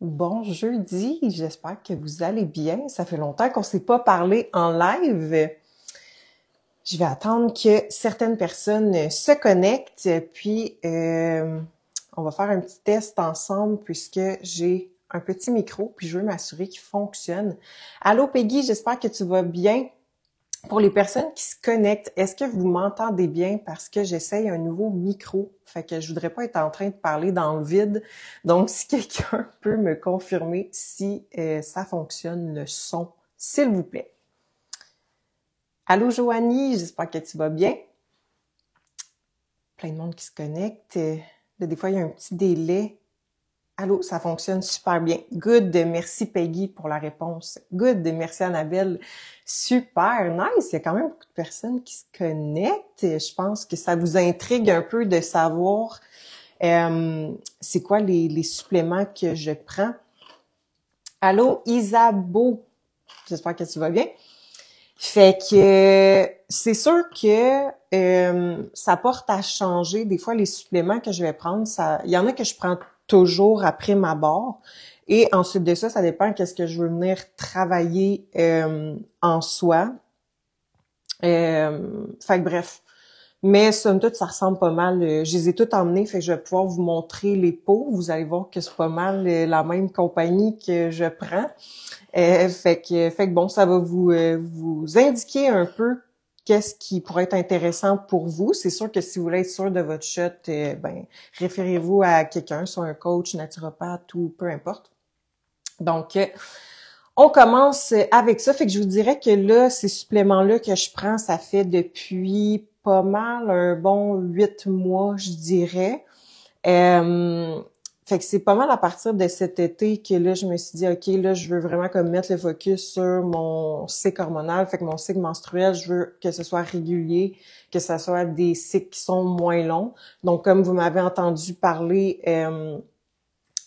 Bon jeudi, j'espère que vous allez bien. Ça fait longtemps qu'on ne s'est pas parlé en live. Je vais attendre que certaines personnes se connectent, puis euh, on va faire un petit test ensemble puisque j'ai un petit micro, puis je veux m'assurer qu'il fonctionne. Allô Peggy, j'espère que tu vas bien. Pour les personnes qui se connectent, est-ce que vous m'entendez bien? Parce que j'essaye un nouveau micro? Fait que je voudrais pas être en train de parler dans le vide. Donc, si quelqu'un peut me confirmer si euh, ça fonctionne, le son, s'il vous plaît. Allô Joanie, j'espère que tu vas bien. Plein de monde qui se connecte. des fois, il y a un petit délai Allô, ça fonctionne super bien. Good, merci Peggy pour la réponse. Good, merci Annabelle. Super, nice. Il y a quand même beaucoup de personnes qui se connectent. Je pense que ça vous intrigue un peu de savoir euh, c'est quoi les, les, suppléments que je prends. Allô, Isabeau. J'espère que tu vas bien. Fait que c'est sûr que euh, ça porte à changer. Des fois, les suppléments que je vais prendre, ça, il y en a que je prends toujours après ma barre. Et ensuite de ça, ça dépend qu'est-ce que je veux venir travailler euh, en soi. Euh, fait que bref. Mais somme toute, ça ressemble pas mal. Euh, je les ai toutes emmenées, fait que je vais pouvoir vous montrer les pots. Vous allez voir que c'est pas mal euh, la même compagnie que je prends. fait que, fait que bon, ça va vous, vous indiquer un peu qu'est-ce qui pourrait être intéressant pour vous? C'est sûr que si vous voulez être sûr de votre shot, euh, ben, référez-vous à quelqu'un, soit un coach, naturopathe ou peu importe. Donc, euh, on commence avec ça. Fait que je vous dirais que là, ces suppléments-là que je prends, ça fait depuis pas mal un bon huit mois, je dirais. Euh, fait que c'est pas mal à partir de cet été que là, je me suis dit, OK, là, je veux vraiment comme mettre le focus sur mon cycle hormonal. Fait que mon cycle menstruel, je veux que ce soit régulier, que ce soit des cycles qui sont moins longs. Donc, comme vous m'avez entendu parler, euh,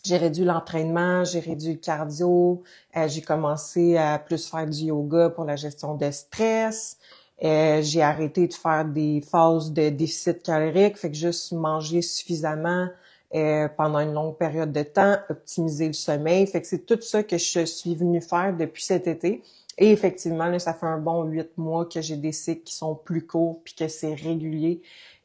j'ai réduit l'entraînement, j'ai réduit le cardio, euh, j'ai commencé à plus faire du yoga pour la gestion de stress. Euh, j'ai arrêté de faire des phases de déficit calorique, fait que juste manger suffisamment euh, pendant une longue période de temps, optimiser le sommeil. Fait que c'est tout ça que je suis venue faire depuis cet été. Et effectivement, là, ça fait un bon huit mois que j'ai des cycles qui sont plus courts puis que c'est régulier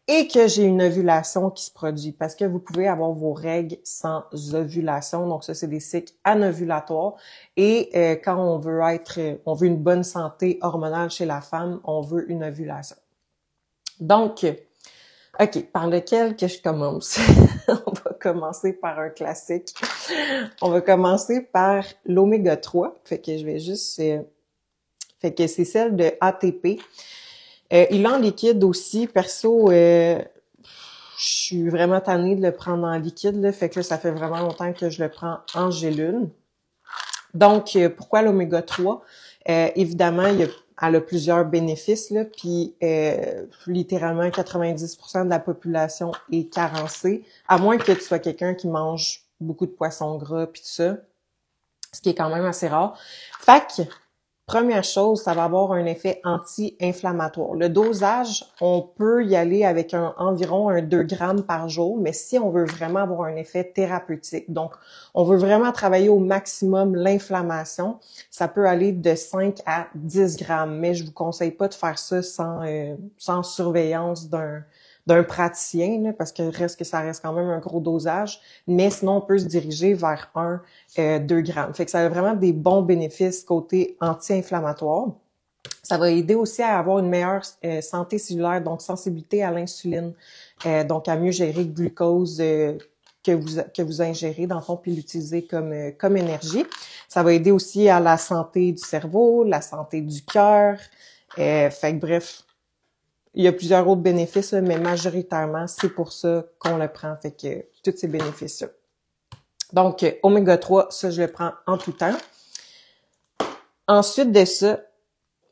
et que j'ai une ovulation qui se produit parce que vous pouvez avoir vos règles sans ovulation. Donc ça, c'est des cycles anovulatoires. Et euh, quand on veut être, on veut une bonne santé hormonale chez la femme, on veut une ovulation. Donc, OK, par lequel que je commence? commencer par un classique. On va commencer par l'oméga 3. Fait que je vais juste... Euh, fait que c'est celle de ATP. Euh, il en liquide aussi. Perso, euh, je suis vraiment tannée de le prendre en liquide. Là, fait que ça fait vraiment longtemps que je le prends en gélule. Donc, pourquoi l'oméga 3? évidemment, il y a elle a plusieurs bénéfices, là, puis euh, littéralement 90% de la population est carencée, à moins que tu sois quelqu'un qui mange beaucoup de poissons gras puis tout ça, ce qui est quand même assez rare. Fait Première chose, ça va avoir un effet anti-inflammatoire. Le dosage, on peut y aller avec environ un 2 grammes par jour, mais si on veut vraiment avoir un effet thérapeutique, donc on veut vraiment travailler au maximum l'inflammation, ça peut aller de 5 à 10 grammes, mais je vous conseille pas de faire ça sans, euh, sans surveillance d'un d'un praticien, parce que reste que ça reste quand même un gros dosage, mais sinon on peut se diriger vers un euh, 2 grammes. Fait que ça a vraiment des bons bénéfices côté anti-inflammatoire. Ça va aider aussi à avoir une meilleure euh, santé cellulaire, donc sensibilité à l'insuline, euh, donc à mieux gérer le glucose euh, que vous que vous ingérez dans le fond puis l'utiliser comme comme énergie. Ça va aider aussi à la santé du cerveau, la santé du cœur. fait que bref, il y a plusieurs autres bénéfices, mais majoritairement, c'est pour ça qu'on le prend. Fait que tous ces bénéfices-là. Donc, oméga 3, ça, je le prends en tout temps. Ensuite de ça,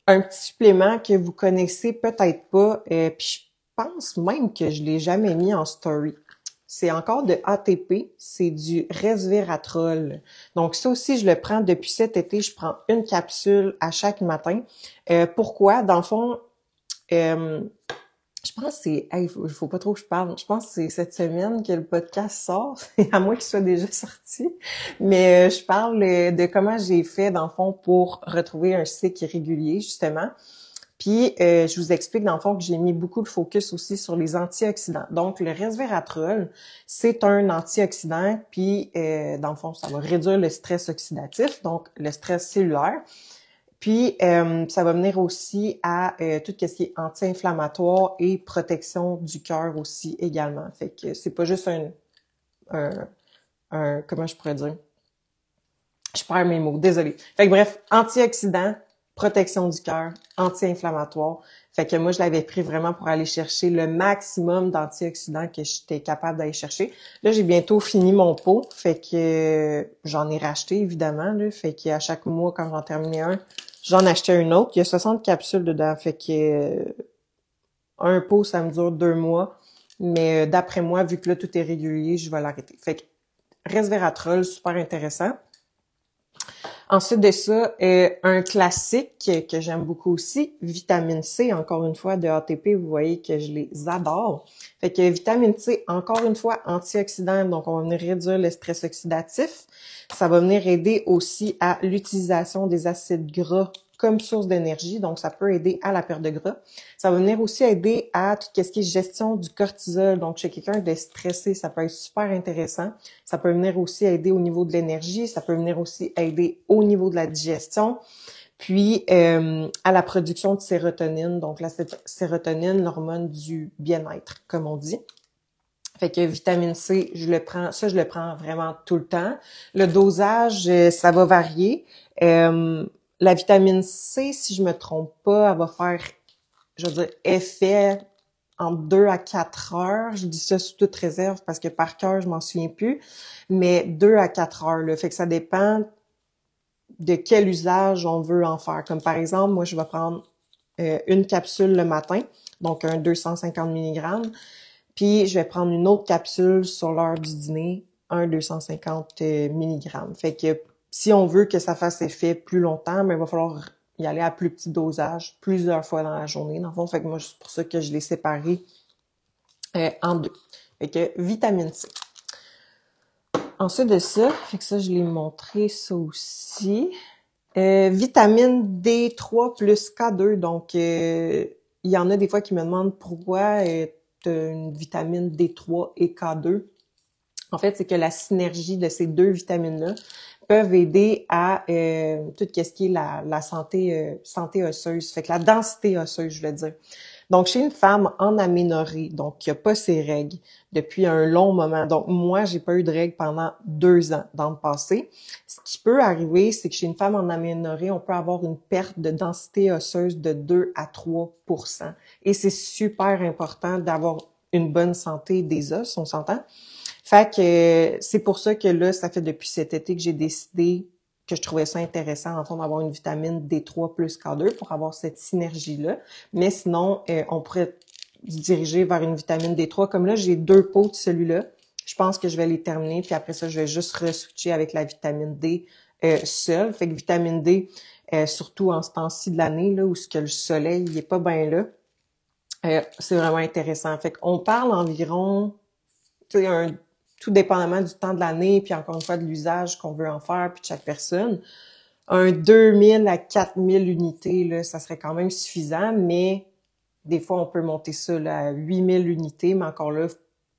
un petit supplément que vous connaissez peut-être pas, euh, puis je pense même que je l'ai jamais mis en story. C'est encore de ATP, c'est du resveratrol. Donc ça aussi, je le prends depuis cet été. Je prends une capsule à chaque matin. Euh, pourquoi? Dans le fond, euh, je pense que c'est, il faut, pas trop que je parle. Je pense que c'est cette semaine que le podcast sort, à moins qu'il soit déjà sorti. Mais euh, je parle euh, de comment j'ai fait, dans le fond, pour retrouver un cycle régulier, justement. Puis, euh, je vous explique, dans le fond, que j'ai mis beaucoup de focus aussi sur les antioxydants. Donc, le resveratrol, c'est un antioxydant, puis, dans le fond, ça va réduire le stress oxydatif, donc le stress cellulaire. Puis, euh, ça va venir aussi à euh, tout ce qui est anti-inflammatoire et protection du cœur aussi également. Fait que c'est pas juste un, un, comment je pourrais dire? Je perds mes mots, désolé. Fait que bref, antioxydant, protection du cœur, anti-inflammatoire. Fait que moi, je l'avais pris vraiment pour aller chercher le maximum d'antioxydants que j'étais capable d'aller chercher. Là, j'ai bientôt fini mon pot. Fait que j'en ai racheté, évidemment. Là. Fait qu'à chaque mois, quand j'en terminais un, J'en achetais une autre. Il y a 60 capsules dedans. Fait que euh, un pot, ça me dure deux mois. Mais euh, d'après moi, vu que là, tout est régulier, je vais l'arrêter. Fait que resveratrol, super intéressant. Ensuite de ça, euh, un classique que j'aime beaucoup aussi, vitamine C, encore une fois, de ATP, vous voyez que je les adore. Fait que vitamine C, encore une fois, antioxydant, donc on va venir réduire le stress oxydatif. Ça va venir aider aussi à l'utilisation des acides gras comme source d'énergie, donc ça peut aider à la perte de gras. Ça va venir aussi aider à tout ce qui est gestion du cortisol. Donc, chez quelqu'un de stressé, ça peut être super intéressant. Ça peut venir aussi aider au niveau de l'énergie, ça peut venir aussi aider au niveau de la digestion. Puis euh, à la production de sérotonine, donc la sérotonine, l'hormone du bien-être, comme on dit. Fait que vitamine C, je le prends, ça je le prends vraiment tout le temps. Le dosage, euh, ça va varier. Euh, la vitamine C, si je me trompe pas, elle va faire, je veux dire, effet en deux à quatre heures. Je dis ça sous toute réserve parce que par cœur, je m'en souviens plus. Mais deux à quatre heures, là. Fait que ça dépend de quel usage on veut en faire. Comme par exemple, moi, je vais prendre euh, une capsule le matin, donc un 250 mg, puis je vais prendre une autre capsule sur l'heure du dîner, un 250 euh, mg. Fait que si on veut que ça fasse effet plus longtemps, mais il va falloir y aller à plus petit dosage, plusieurs fois dans la journée. Dans le fond, fait que moi, c'est pour ça que je l'ai séparé euh, en deux. Fait que vitamine C. Ensuite de ça, fait que ça, je l'ai montré ça aussi. Euh, vitamine D3 plus K2. Donc, euh, il y en a des fois qui me demandent pourquoi euh, tu une vitamine D3 et K2. En fait, c'est que la synergie de ces deux vitamines-là peuvent aider à euh, tout ce qui est la, la santé euh, santé osseuse, fait que la densité osseuse, je veux dire. Donc, chez une femme en aménorrhée, donc qui a pas ses règles depuis un long moment. Donc, moi, j'ai pas eu de règles pendant deux ans dans le passé. Ce qui peut arriver, c'est que chez une femme en aménorrhée, on peut avoir une perte de densité osseuse de 2 à 3% Et c'est super important d'avoir une bonne santé des os, on s'entend? Fait que c'est pour ça que là, ça fait depuis cet été que j'ai décidé que je trouvais ça intéressant, en fond, d'avoir une vitamine D3 plus K2 pour avoir cette synergie-là. Mais sinon, euh, on pourrait se diriger vers une vitamine D3. Comme là, j'ai deux pots de celui-là. Je pense que je vais les terminer, puis après ça, je vais juste re-switcher avec la vitamine D euh, seule. Fait que vitamine D, euh, surtout en ce temps-ci de l'année, là, où ce que le soleil il est pas bien là, euh, c'est vraiment intéressant. Fait qu'on parle environ, un tout dépendamment du temps de l'année, puis encore une fois de l'usage qu'on veut en faire, puis de chaque personne. Un 2000 à 4000 unités, là, ça serait quand même suffisant, mais des fois, on peut monter ça là, à 8000 unités, mais encore là,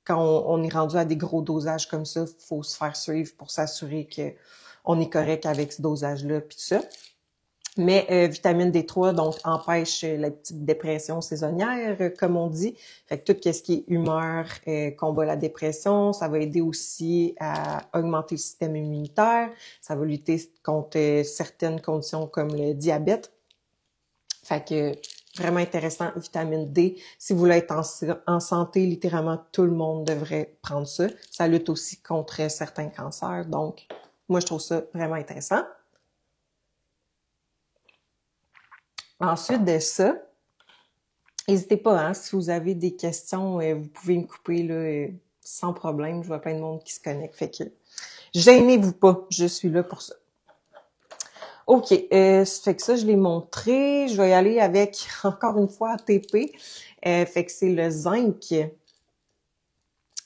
quand on, est rendu à des gros dosages comme ça, faut se faire suivre pour s'assurer que on est correct avec ce dosage-là, puis tout ça. Mais euh, vitamine D3 donc empêche la petite dépression saisonnière, euh, comme on dit. Fait que tout ce qui est humeur euh, combat la dépression, ça va aider aussi à augmenter le système immunitaire, ça va lutter contre euh, certaines conditions comme le diabète. Fait que vraiment intéressant, vitamine D. Si vous voulez être en, santé, littéralement tout le monde devrait prendre ça. Ça lutte aussi contre certains cancers. Donc, moi, je trouve ça vraiment intéressant. Ensuite de ça, n'hésitez pas, hein, si vous avez des questions, euh, vous pouvez me couper là, euh, sans problème. Je vois plein de monde qui se connecte. Fait que gênez-vous pas, je suis là pour ça. OK, euh, fait que ça, je l'ai montré. Je vais y aller avec, encore une fois, ATP. Euh, fait que c'est le zinc.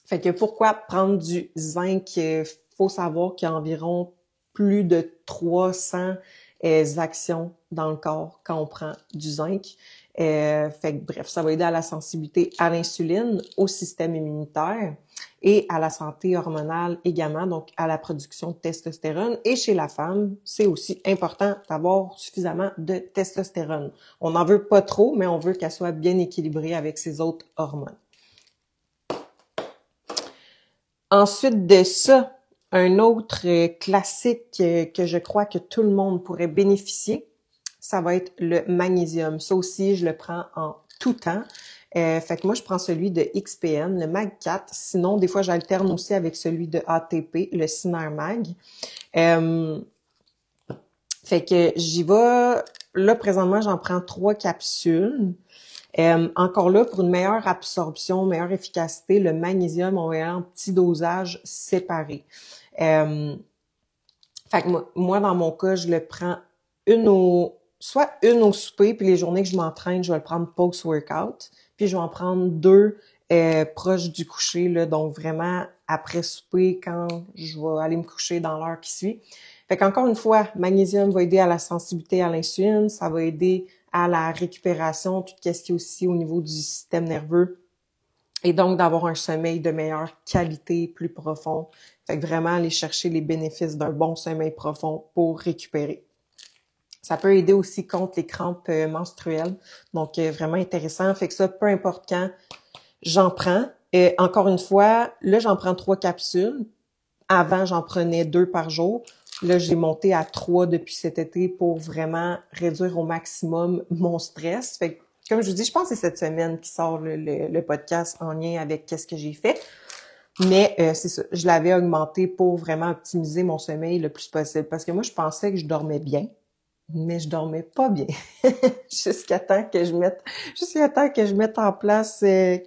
Fait que pourquoi prendre du zinc? Euh, faut savoir qu'il y a environ plus de 300 euh, actions dans le corps quand on prend du zinc. Euh, fait que, bref, ça va aider à la sensibilité à l'insuline, au système immunitaire et à la santé hormonale également, donc à la production de testostérone. Et chez la femme, c'est aussi important d'avoir suffisamment de testostérone. On n'en veut pas trop, mais on veut qu'elle soit bien équilibrée avec ses autres hormones. Ensuite de ça, un autre euh, classique euh, que je crois que tout le monde pourrait bénéficier, ça va être le magnésium. Ça aussi, je le prends en tout temps. Euh, fait que moi, je prends celui de XPN, le Mag 4. Sinon, des fois, j'alterne aussi avec celui de ATP, le Siner Mag. Euh, fait que j'y vais. Là, présentement, j'en prends trois capsules. Euh, encore là, pour une meilleure absorption, meilleure efficacité, le magnésium, on va en petits dosages séparés. Euh, fait que moi, dans mon cas, je le prends une au, soit une au souper, puis les journées que je m'entraîne, je vais le prendre post-workout, puis je vais en prendre deux euh, proches du coucher, là, donc vraiment après souper, quand je vais aller me coucher dans l'heure qui suit. Fait qu'encore une fois, magnésium va aider à la sensibilité à l'insuline, ça va aider à la récupération, tout ce qui est aussi au niveau du système nerveux, et donc d'avoir un sommeil de meilleure qualité, plus profond. Fait que vraiment aller chercher les bénéfices d'un bon sommeil profond pour récupérer. Ça peut aider aussi contre les crampes euh, menstruelles. Donc, euh, vraiment intéressant. Fait que ça, peu importe quand, j'en prends. Et encore une fois, là, j'en prends trois capsules. Avant, j'en prenais deux par jour. Là, j'ai monté à trois depuis cet été pour vraiment réduire au maximum mon stress. Fait que, comme je vous dis, je pense que c'est cette semaine qui sort le, podcast en lien avec qu'est-ce que j'ai fait. Mais euh, c'est ça, je l'avais augmenté pour vraiment optimiser mon sommeil le plus possible. Parce que moi, je pensais que je dormais bien mais je dormais pas bien. Jusqu'à temps que je mette jusqu'à temps que je mette en place euh,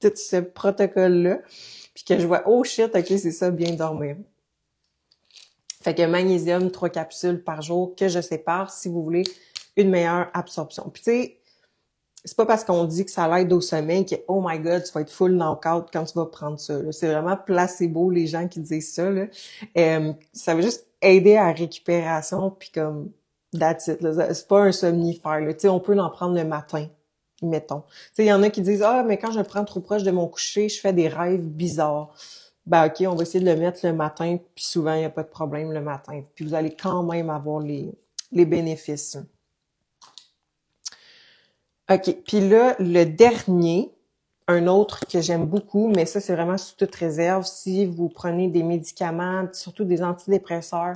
tout ce protocole là puis que je vois oh shit ok c'est ça bien dormir. Fait que magnésium trois capsules par jour que je sépare si vous voulez une meilleure absorption. Puis tu sais c'est pas parce qu'on dit que ça l'aide au sommeil que oh my god tu vas être full knockout quand tu vas prendre ça c'est vraiment placebo les gens qui disent ça euh, ça veut juste aider à la récupération puis comme That's it. C'est pas un somnifère. Là. on peut en prendre le matin, mettons. Il y en a qui disent Ah, mais quand je le prends trop proche de mon coucher, je fais des rêves bizarres. Ben OK, on va essayer de le mettre le matin, puis souvent, il n'y a pas de problème le matin. Puis vous allez quand même avoir les, les bénéfices. OK. Puis là, le dernier, un autre que j'aime beaucoup, mais ça, c'est vraiment sous toute réserve. Si vous prenez des médicaments, surtout des antidépresseurs,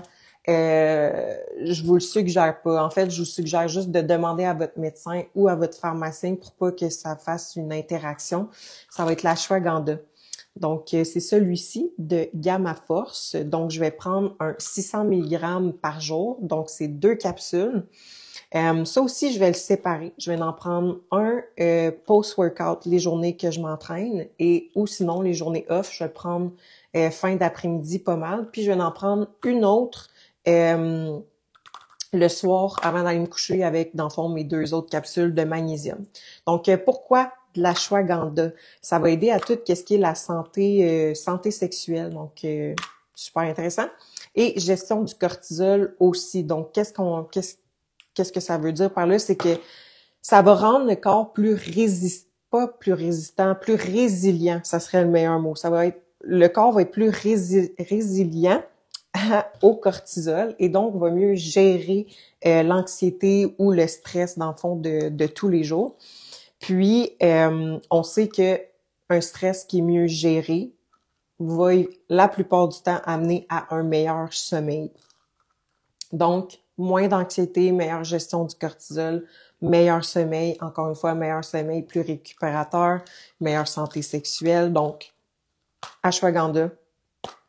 euh, je vous le suggère pas. En fait, je vous suggère juste de demander à votre médecin ou à votre pharmacien pour pas que ça fasse une interaction. Ça va être l'ashwagandha. Donc, euh, c'est celui-ci de Gamma Force. Donc, je vais prendre un 600 mg par jour. Donc, c'est deux capsules. Euh, ça aussi, je vais le séparer. Je vais en prendre un euh, post-workout les journées que je m'entraîne et ou sinon les journées off, je vais prendre fin d'après-midi pas mal. Puis je vais en prendre une autre euh, le soir avant d'aller me coucher avec, dans le fond, mes deux autres capsules de magnésium. Donc, euh, pourquoi de l'ashwagandha? Ça va aider à tout ce qui est la santé, euh, santé sexuelle. Donc, super intéressant. Et gestion du cortisol aussi. Donc, qu'est-ce qu'on, qu'est-ce, qu'est-ce que ça veut dire par là? C'est que ça va rendre le corps plus résistant, pas plus résistant, plus résilient. Ça serait le meilleur mot. Ça va être, le corps va être plus résilient au cortisol et donc va mieux gérer euh, l'anxiété ou le stress dans le fond de, de tous les jours. Puis euh, on sait que un stress qui est mieux géré va la plupart du temps amener à un meilleur sommeil. Donc moins d'anxiété, meilleure gestion du cortisol, meilleur sommeil, encore une fois meilleur sommeil plus récupérateur, meilleure santé sexuelle. Donc ashwagandha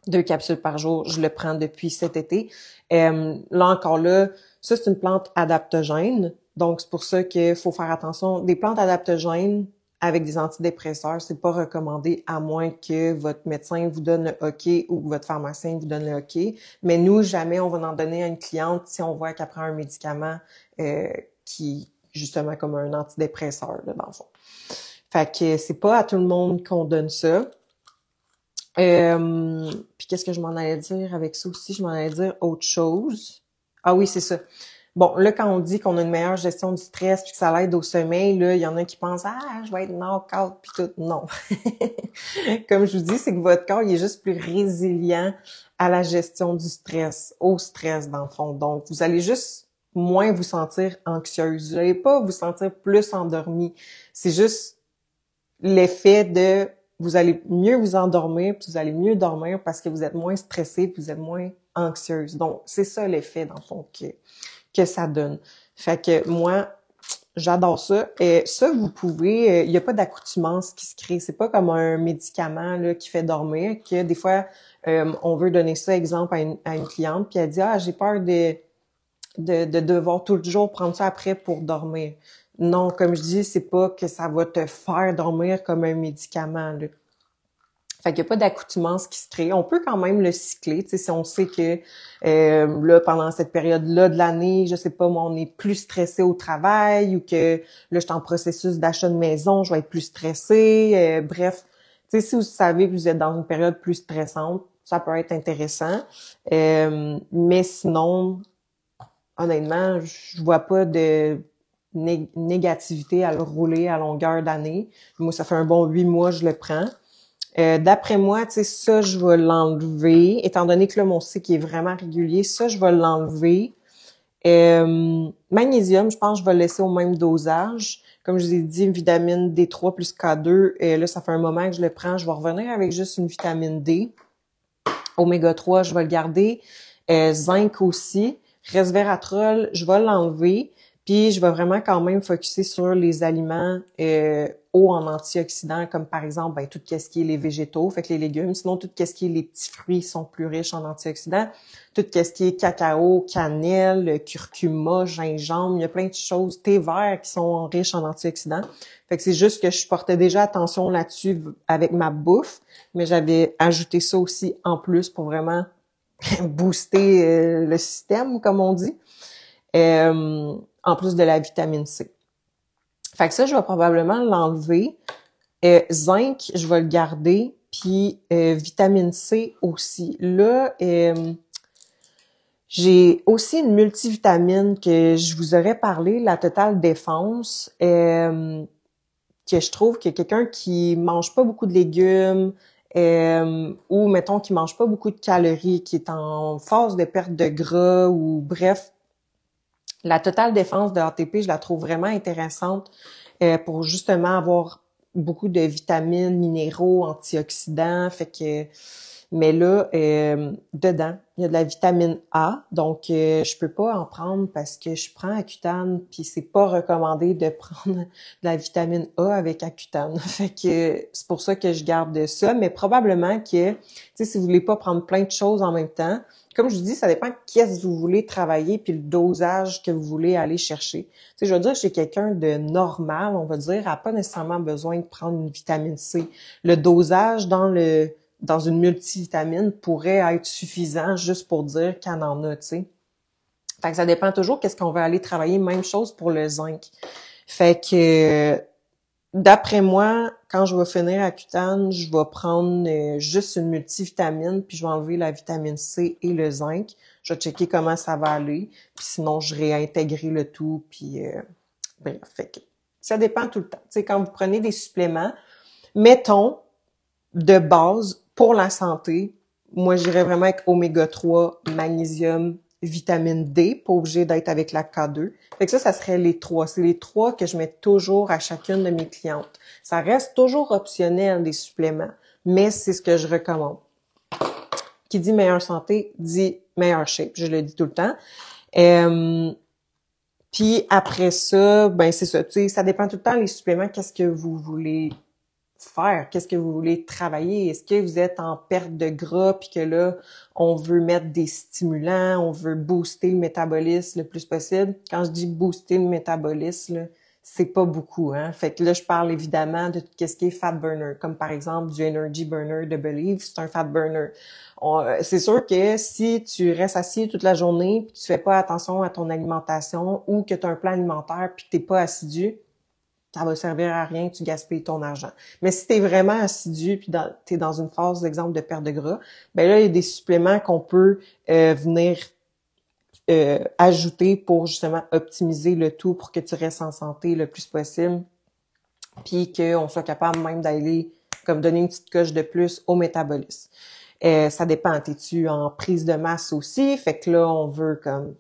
deux capsules par jour. Je le prends depuis cet été. Euh, là encore là, ça c'est une plante adaptogène. Donc c'est pour ça qu'il faut faire attention. Des plantes adaptogènes, avec des antidépresseurs, c'est pas recommandé à moins que votre médecin vous donne le OK ou votre pharmacien vous donne le OK. Mais nous, jamais on va en donner à une cliente si on voit qu'elle prend un médicament euh, qui, justement, comme un antidépresseur, là, dans le fond. Fait que c'est pas à tout le monde qu'on donne ça. Euh, puis qu'est-ce que je m'en allais dire avec ça aussi? Je m'en allais dire autre chose. Ah oui, c'est ça. Bon, là, quand on dit qu'on a une meilleure gestion du stress puis que ça l'aide au sommeil, là, il y en a qui pensent Ah, je vais être knock-out puis tout. Non. Comme je vous dis, c'est que votre corps, il est juste plus résilient à la gestion du stress, au stress, dans le fond. Donc, vous allez juste moins vous sentir anxieuse. Vous n'allez pas vous sentir plus endormi. C'est juste l'effet de vous allez mieux vous endormir, puis vous allez mieux dormir parce que vous êtes moins stressé, puis vous êtes moins anxieuse. Donc, c'est ça l'effet, dans le fond, que, que ça donne. Fait que moi, j'adore ça. Et ça, vous pouvez, euh, il n'y a pas d'accoutumance qui se crée. C'est pas comme un médicament là, qui fait dormir, que des fois, euh, on veut donner ça, exemple, à une, à une cliente, puis elle dit, ah, j'ai peur de, de, de devoir toujours prendre ça après pour dormir. Non, comme je dis, c'est pas que ça va te faire dormir comme un médicament. Là. Fait qu'il n'y a pas d'accoutumance qui se crée. On peut quand même le cycler, tu sais, si on sait que euh, là, pendant cette période-là de l'année, je sais pas, moi, on est plus stressé au travail ou que là, je suis en processus d'achat de maison, je vais être plus stressé. Euh, bref, tu sais, si vous savez que vous êtes dans une période plus stressante, ça peut être intéressant. Euh, mais sinon, honnêtement, je vois pas de négativité à le rouler à longueur d'année. Moi, ça fait un bon huit mois, je le prends. Euh, D'après moi, tu sais, ça, je vais l'enlever. Étant donné que là, mon cycle est vraiment régulier, ça, je vais l'enlever. Euh, magnésium, je pense que je vais le laisser au même dosage. Comme je vous ai dit, vitamine D3 plus K2, et là, ça fait un moment que je le prends. Je vais revenir avec juste une vitamine D. Oméga 3, je vais le garder. Euh, zinc aussi. Resveratrol, je vais l'enlever. Puis je vais vraiment quand même focuser sur les aliments euh, hauts en antioxydants, comme par exemple ben, tout ce qui est les végétaux, fait que les légumes. Sinon, tout ce qui est les petits fruits sont plus riches en antioxydants. Tout ce qui est cacao, cannelle, curcuma, gingembre, il y a plein de choses, thé vert qui sont riches en antioxydants. Fait que c'est juste que je portais déjà attention là-dessus avec ma bouffe, mais j'avais ajouté ça aussi en plus pour vraiment booster euh, le système, comme on dit. Euh, en plus de la vitamine C. Fait que ça, je vais probablement l'enlever. Euh, zinc, je vais le garder. Puis euh, vitamine C aussi. Là, euh, j'ai aussi une multivitamine que je vous aurais parlé, la Total Défense, euh, que je trouve que quelqu'un qui mange pas beaucoup de légumes, euh, ou mettons qui mange pas beaucoup de calories, qui est en phase de perte de gras ou bref, la totale défense de ATP, je la trouve vraiment intéressante euh, pour justement avoir beaucoup de vitamines, minéraux, antioxydants. Fait que, mais là, euh, dedans, il y a de la vitamine A, donc euh, je peux pas en prendre parce que je prends Accutane, puis c'est pas recommandé de prendre de la vitamine A avec Accutane. Fait que c'est pour ça que je garde ça, mais probablement que, si vous voulez pas prendre plein de choses en même temps, comme je vous dis, ça dépend qu'est-ce que vous voulez travailler puis le dosage que vous voulez aller chercher. Tu sais, je veux dire, chez quelqu'un de normal, on va dire, a pas nécessairement besoin de prendre une vitamine C. Le dosage dans le dans une multivitamine pourrait être suffisant juste pour dire qu'il en a, tu sais. Fait que ça dépend toujours qu'est-ce qu'on va aller travailler. Même chose pour le zinc. Fait que D'après moi, quand je vais finir à cutane, je vais prendre euh, juste une multivitamine, puis je vais enlever la vitamine C et le zinc. Je vais checker comment ça va aller, puis sinon je réintégrer le tout, puis euh, ben, fait que ça dépend tout le temps. Tu sais, quand vous prenez des suppléments, mettons de base pour la santé, moi j'irais vraiment avec oméga 3, magnésium, vitamine D, pas obligé d'être avec la K2. Fait que ça, ça serait les trois. C'est les trois que je mets toujours à chacune de mes clientes. Ça reste toujours optionnel, des suppléments, mais c'est ce que je recommande. Qui dit meilleure santé, dit meilleure shape. Je le dis tout le temps. Euh, puis après ça, ben c'est ça. Tu sais, ça dépend tout le temps les suppléments. Qu'est-ce que vous voulez Qu'est-ce que vous voulez travailler? Est-ce que vous êtes en perte de gras puis que là, on veut mettre des stimulants, on veut booster le métabolisme le plus possible? Quand je dis booster le métabolisme, c'est pas beaucoup. Hein? Fait que là, je parle évidemment de tout ce qui est fat burner, comme par exemple du energy burner de Believe, c'est un fat burner. Euh, c'est sûr que si tu restes assis toute la journée, puis tu fais pas attention à ton alimentation ou que tu as un plan alimentaire puis que t'es pas assidu, ça va servir à rien, tu gaspilles ton argent. Mais si tu es vraiment assidu puis tu es dans une phase d'exemple de perte de gras, ben là il y a des suppléments qu'on peut euh, venir euh, ajouter pour justement optimiser le tout pour que tu restes en santé le plus possible, puis qu'on soit capable même d'aller comme donner une petite coche de plus au métabolisme. Euh, ça dépend, es-tu en prise de masse aussi? Fait que là, on veut comme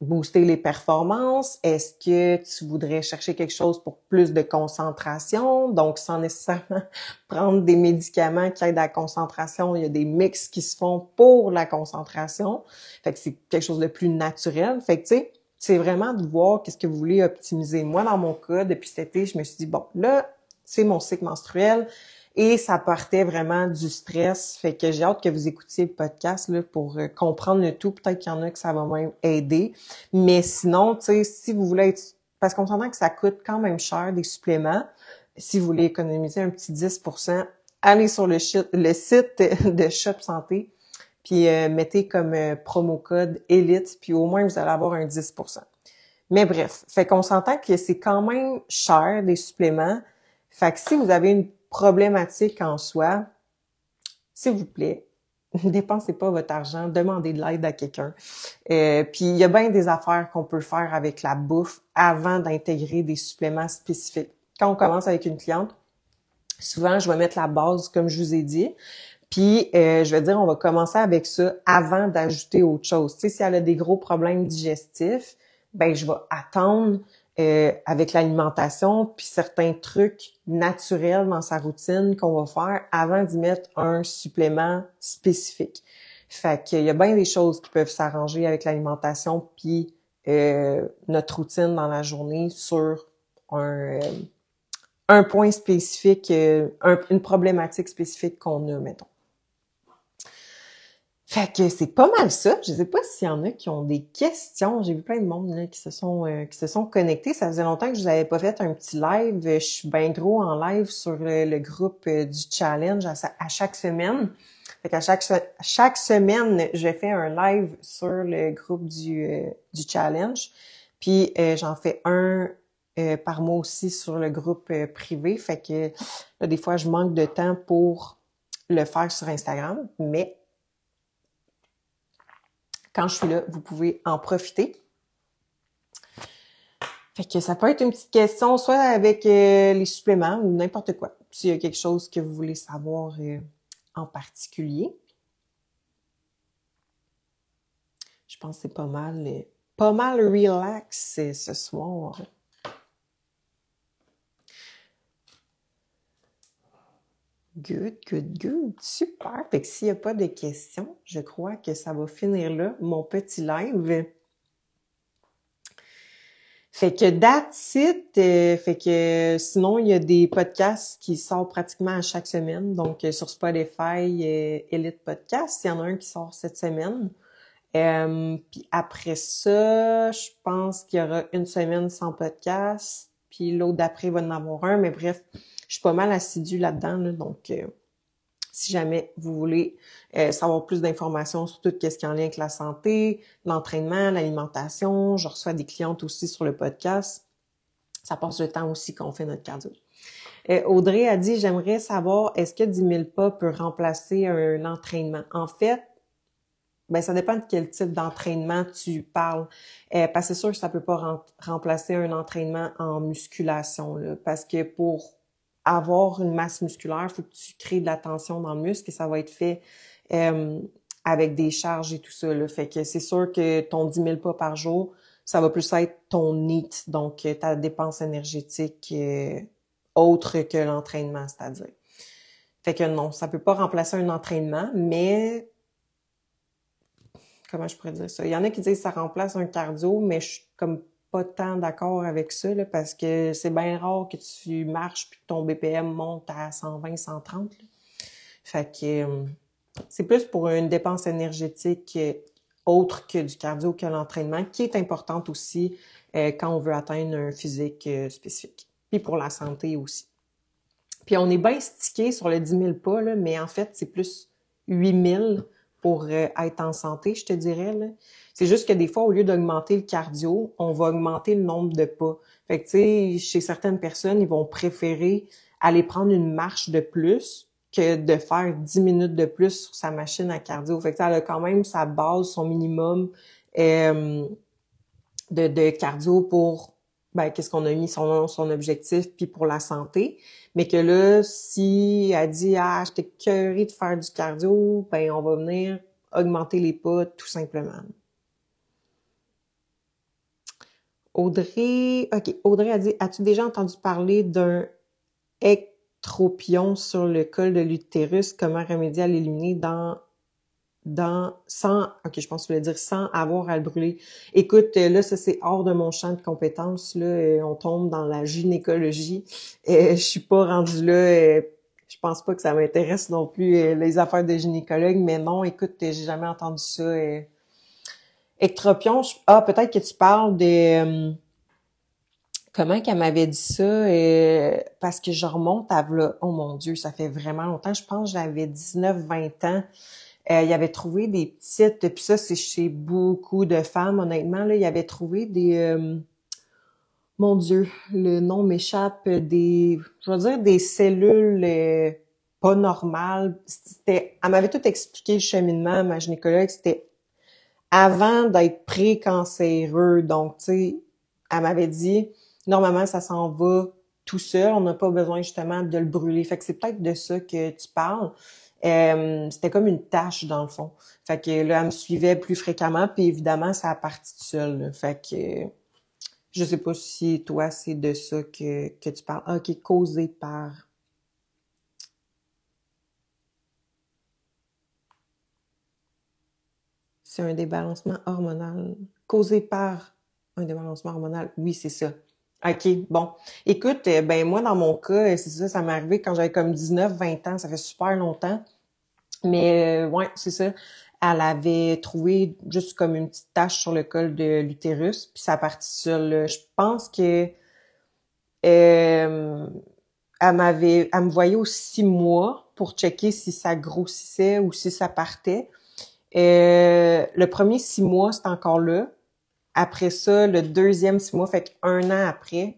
booster les performances? Est-ce que tu voudrais chercher quelque chose pour plus de concentration? Donc, sans nécessairement prendre des médicaments qui aident à la concentration, il y a des mix qui se font pour la concentration. Fait que c'est quelque chose de plus naturel. Fait que, tu sais, c'est vraiment de voir qu'est-ce que vous voulez optimiser. Moi, dans mon cas, depuis cet été, je me suis dit, bon, là, c'est mon cycle menstruel et ça partait vraiment du stress. Fait que j'ai hâte que vous écoutiez le podcast là, pour euh, comprendre le tout. Peut-être qu'il y en a que ça va même aider. Mais sinon, tu sais, si vous voulez être... Parce qu'on s'entend que ça coûte quand même cher des suppléments. Si vous voulez économiser un petit 10% allez sur le, site de Shop Santé, puis euh, mettez comme euh, promo code ELITE, puis au moins vous allez avoir un 10% Mais bref, fait qu'on s'entend que c'est quand même cher des suppléments. Fait que si vous avez une problématique en soi, s'il vous plaît, ne dépensez pas votre argent, demandez de l'aide à quelqu'un. Euh, puis il y a bien des affaires qu'on peut faire avec la bouffe avant d'intégrer des suppléments spécifiques. Quand on commence avec une cliente, souvent je vais mettre la base comme je vous ai dit. Puis euh, je vais dire on va commencer avec ça avant d'ajouter autre chose. Tu sais si elle a des gros problèmes digestifs, ben je vais attendre euh, avec l'alimentation, puis certains trucs naturels dans sa routine qu'on va faire avant d'y mettre un supplément spécifique. Fait qu'il y a bien des choses qui peuvent s'arranger avec l'alimentation puis euh, notre routine dans la journée sur un, euh, un point spécifique, une problématique spécifique qu'on a, mettons. Fait que c'est pas mal ça. Je sais pas s'il y en a qui ont des questions. J'ai vu plein de monde là, qui se sont euh, qui se sont connectés. Ça faisait longtemps que je vous avais pas fait un petit live. Je suis bien gros en live sur le, groupe euh, du challenge à, chaque semaine. Fait qu'à chaque chaque semaine, je fais un live sur le groupe du euh, du challenge. Puis j'en fais un par mois aussi sur le groupe privé. Fait que là, des fois, je manque de temps pour le faire sur Instagram, mais quand je suis là, vous pouvez en profiter. Fait que ça peut être une petite question, soit avec euh, les suppléments ou n'importe quoi. S'il y a quelque chose que vous voulez savoir euh, en particulier. Je pense que c'est pas mal, euh, pas mal relax ce soir. Good, good, good. Super. Fait que s'il n'y a pas de questions, je crois que ça va finir là, mon petit live. Fait que that's it. Euh, fait que sinon, il y a des podcasts qui sortent pratiquement à chaque semaine. Donc, euh, sur Spotify, euh, Elite Podcast, il y en a un qui sort cette semaine. puis après ça, je pense qu'il y aura une semaine sans podcast. Puis l'autre d'après va en avoir un. Mais bref, je suis pas mal assidue là-dedans, donc euh, si jamais vous voulez euh, savoir plus d'informations sur tout ce qui est en lien avec la santé, l'entraînement, l'alimentation, je reçois des clientes aussi sur le podcast. Ça passe le temps aussi qu'on fait notre cardio. Euh, Audrey a dit, j'aimerais savoir, est-ce que 10 000 pas peut remplacer un entraînement? En fait, ben ça dépend de quel type d'entraînement tu parles. parce que c'est sûr que ça peut pas remplacer un entraînement en musculation, là, parce que pour avoir une masse musculaire, il faut que tu crées de la tension dans le muscle et ça va être fait euh, avec des charges et tout ça. Fait que c'est sûr que ton 10 000 pas par jour, ça va plus être ton NEAT, donc euh, ta dépense énergétique euh, autre que l'entraînement, c'est-à-dire. Fait que non, ça peut pas remplacer un entraînement, mais comment je pourrais dire ça? Il y en a qui disent que ça remplace un cardio, mais je suis comme pas tant d'accord avec ça, là, parce que c'est bien rare que tu marches puis que ton BPM monte à 120, 130. Fait que euh, c'est plus pour une dépense énergétique autre que du cardio, que l'entraînement, qui est importante aussi euh, quand on veut atteindre un physique euh, spécifique. Puis pour la santé aussi. Puis on est bien stické sur le 10 000 pas, là, mais en fait, c'est plus 8 000 pour être en santé, je te dirais. C'est juste que des fois, au lieu d'augmenter le cardio, on va augmenter le nombre de pas. Fait que, tu sais, chez certaines personnes, ils vont préférer aller prendre une marche de plus que de faire 10 minutes de plus sur sa machine à cardio. Fait que, elle a quand même sa base, son minimum euh, de cardio pour ben, qu'est-ce qu'on a mis son son objectif puis pour la santé. Mais que là si elle dit ah j'étais curée de faire du cardio ben on va venir augmenter les pas tout simplement. Audrey OK Audrey a dit as-tu déjà entendu parler d'un ectropion sur le col de l'utérus? Comment remédier à l'éliminer dans dans sans ok je pense que tu voulais dire sans avoir à le brûler. Écoute euh, là ça c'est hors de mon champ de compétences là euh, on tombe dans la gynécologie. Et je suis pas rendue là euh, je pense pas que ça m'intéresse non plus les affaires de gynécologue mais non écoute j'ai jamais entendu ça ectropion ah peut-être que tu parles de comment qu'elle m'avait dit ça parce que je remonte à oh mon dieu ça fait vraiment longtemps je pense que j'avais 19 20 ans euh, il avait trouvé des petites, puis ça c'est chez beaucoup de femmes, honnêtement, là, il avait trouvé des, euh, mon Dieu, le nom m'échappe, des, je veux dire des cellules euh, pas normales. C'était, elle m'avait tout expliqué le cheminement, ma gynécologue, c'était avant d'être précancéreux. Donc, tu sais, elle m'avait dit, normalement, ça s'en va tout seul, on n'a pas besoin justement de le brûler. Fait que c'est peut-être de ça que tu parles. Euh, c'était comme une tâche dans le fond. Fait que là, elle me suivait plus fréquemment, puis évidemment, ça a parti tout seul. Fait que je sais pas si toi, c'est de ça que, que tu parles. Ah, qui causé par. C'est un débalancement hormonal. Causé par un débalancement hormonal. Oui, c'est ça. OK, bon. Écoute, euh, ben moi, dans mon cas, euh, c'est ça, ça m'est arrivé quand j'avais comme 19, 20 ans, ça fait super longtemps. Mais euh, ouais, c'est ça. Elle avait trouvé juste comme une petite tache sur le col de l'utérus, puis ça a parti seul. Je pense que euh, elle m'avait, elle me voyait aux six mois pour checker si ça grossissait ou si ça partait. Euh, le premier six mois, c'est encore là. Après ça, le deuxième six mois, fait qu'un an après,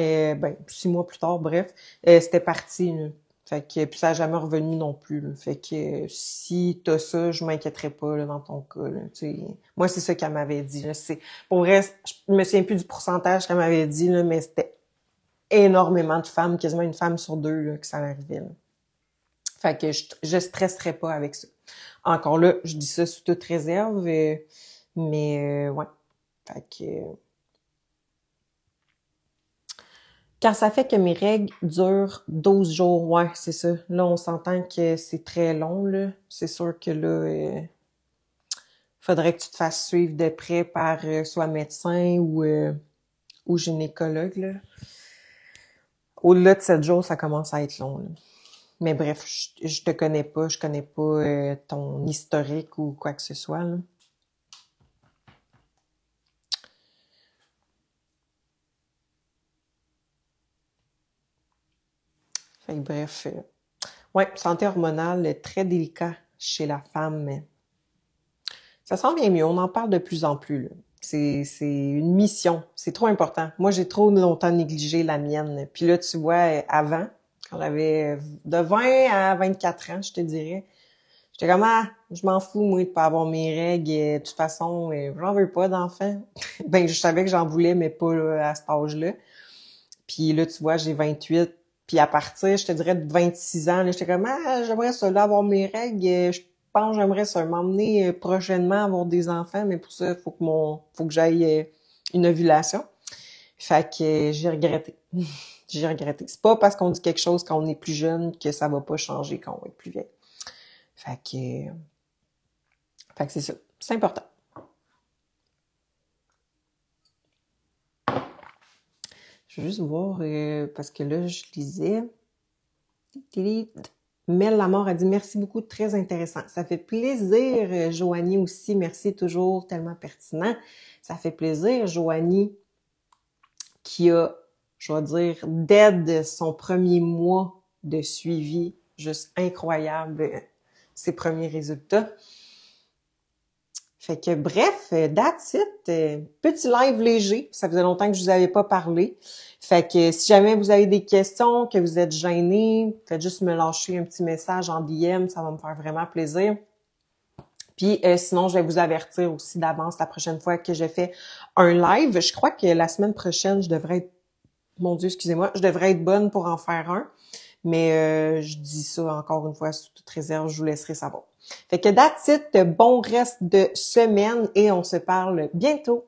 euh, ben, six mois plus tard, bref, euh, c'était parti. Fait que puis ça n'a jamais revenu non plus. Fait que si t'as ça, je m'inquiéterais pas là, dans ton cas. Là, moi, c'est ça qu'elle m'avait dit. C'est, pour vrai, je me souviens plus du pourcentage qu'elle m'avait dit, là, mais c'était énormément de femmes, quasiment une femme sur deux là, que ça arrivait. Là. Fait que je, je stresserais pas avec ça. Encore là, je dis ça sous toute réserve, euh, mais ouais. Fait que... Car ça fait que mes règles durent 12 jours. Ouais, c'est ça. Là, on s'entend que c'est très long, là. C'est sûr que là, euh, faudrait que tu te fasses suivre de près par euh, soit médecin ou, euh, ou gynécologue, là. Au-delà de 7 jours, ça commence à être long, là. Mais bref, je, je te connais pas, je connais pas euh, ton historique ou quoi que ce soit, là. Bref, euh, ouais, santé hormonale très délicat chez la femme, mais ça sent bien mieux. On en parle de plus en plus. C'est, une mission. C'est trop important. Moi, j'ai trop longtemps négligé la mienne. Puis là, tu vois, avant, quand j'avais de 20 à 24 ans, je te dirais, j'étais comme, ah, je m'en fous, moi, de pas avoir mes règles. De toute façon, euh, j'en veux pas d'enfant. ben, je savais que j'en voulais, mais pas à cet âge-là. Puis là, tu vois, j'ai 28 puis à partir, je te dirais, de 26 ans, j'étais comme, ah, j'aimerais là, avoir mes règles. Euh, je pense j'aimerais ça m'emmener euh, prochainement avoir des enfants, mais pour ça, il faut que mon, faut que j'aille euh, une ovulation. Fait que j'ai regretté. j'ai regretté. C'est pas parce qu'on dit quelque chose quand on est plus jeune que ça va pas changer quand on être plus vieille. Fait que, fait que c'est ça. C'est important. Je vais juste voir, euh, parce que là, je lisais. Mel Lamort a dit merci beaucoup, très intéressant. Ça fait plaisir, euh, Joanie aussi. Merci, toujours tellement pertinent. Ça fait plaisir, Joanie, qui a, je vais dire, d'aide son premier mois de suivi. Juste incroyable, euh, ses premiers résultats. Fait que bref, euh, that's it. Euh, petit live léger. Ça faisait longtemps que je vous avais pas parlé. Fait que si jamais vous avez des questions, que vous êtes gêné, faites juste me lâcher un petit message en DM, ça va me faire vraiment plaisir. Puis euh, sinon, je vais vous avertir aussi d'avance la prochaine fois que je fais un live. Je crois que la semaine prochaine, je devrais être, mon Dieu, excusez-moi, je devrais être bonne pour en faire un. Mais je dis ça encore une fois sous toute réserve, je vous laisserai savoir. Fait que that's bon reste de semaine et on se parle bientôt.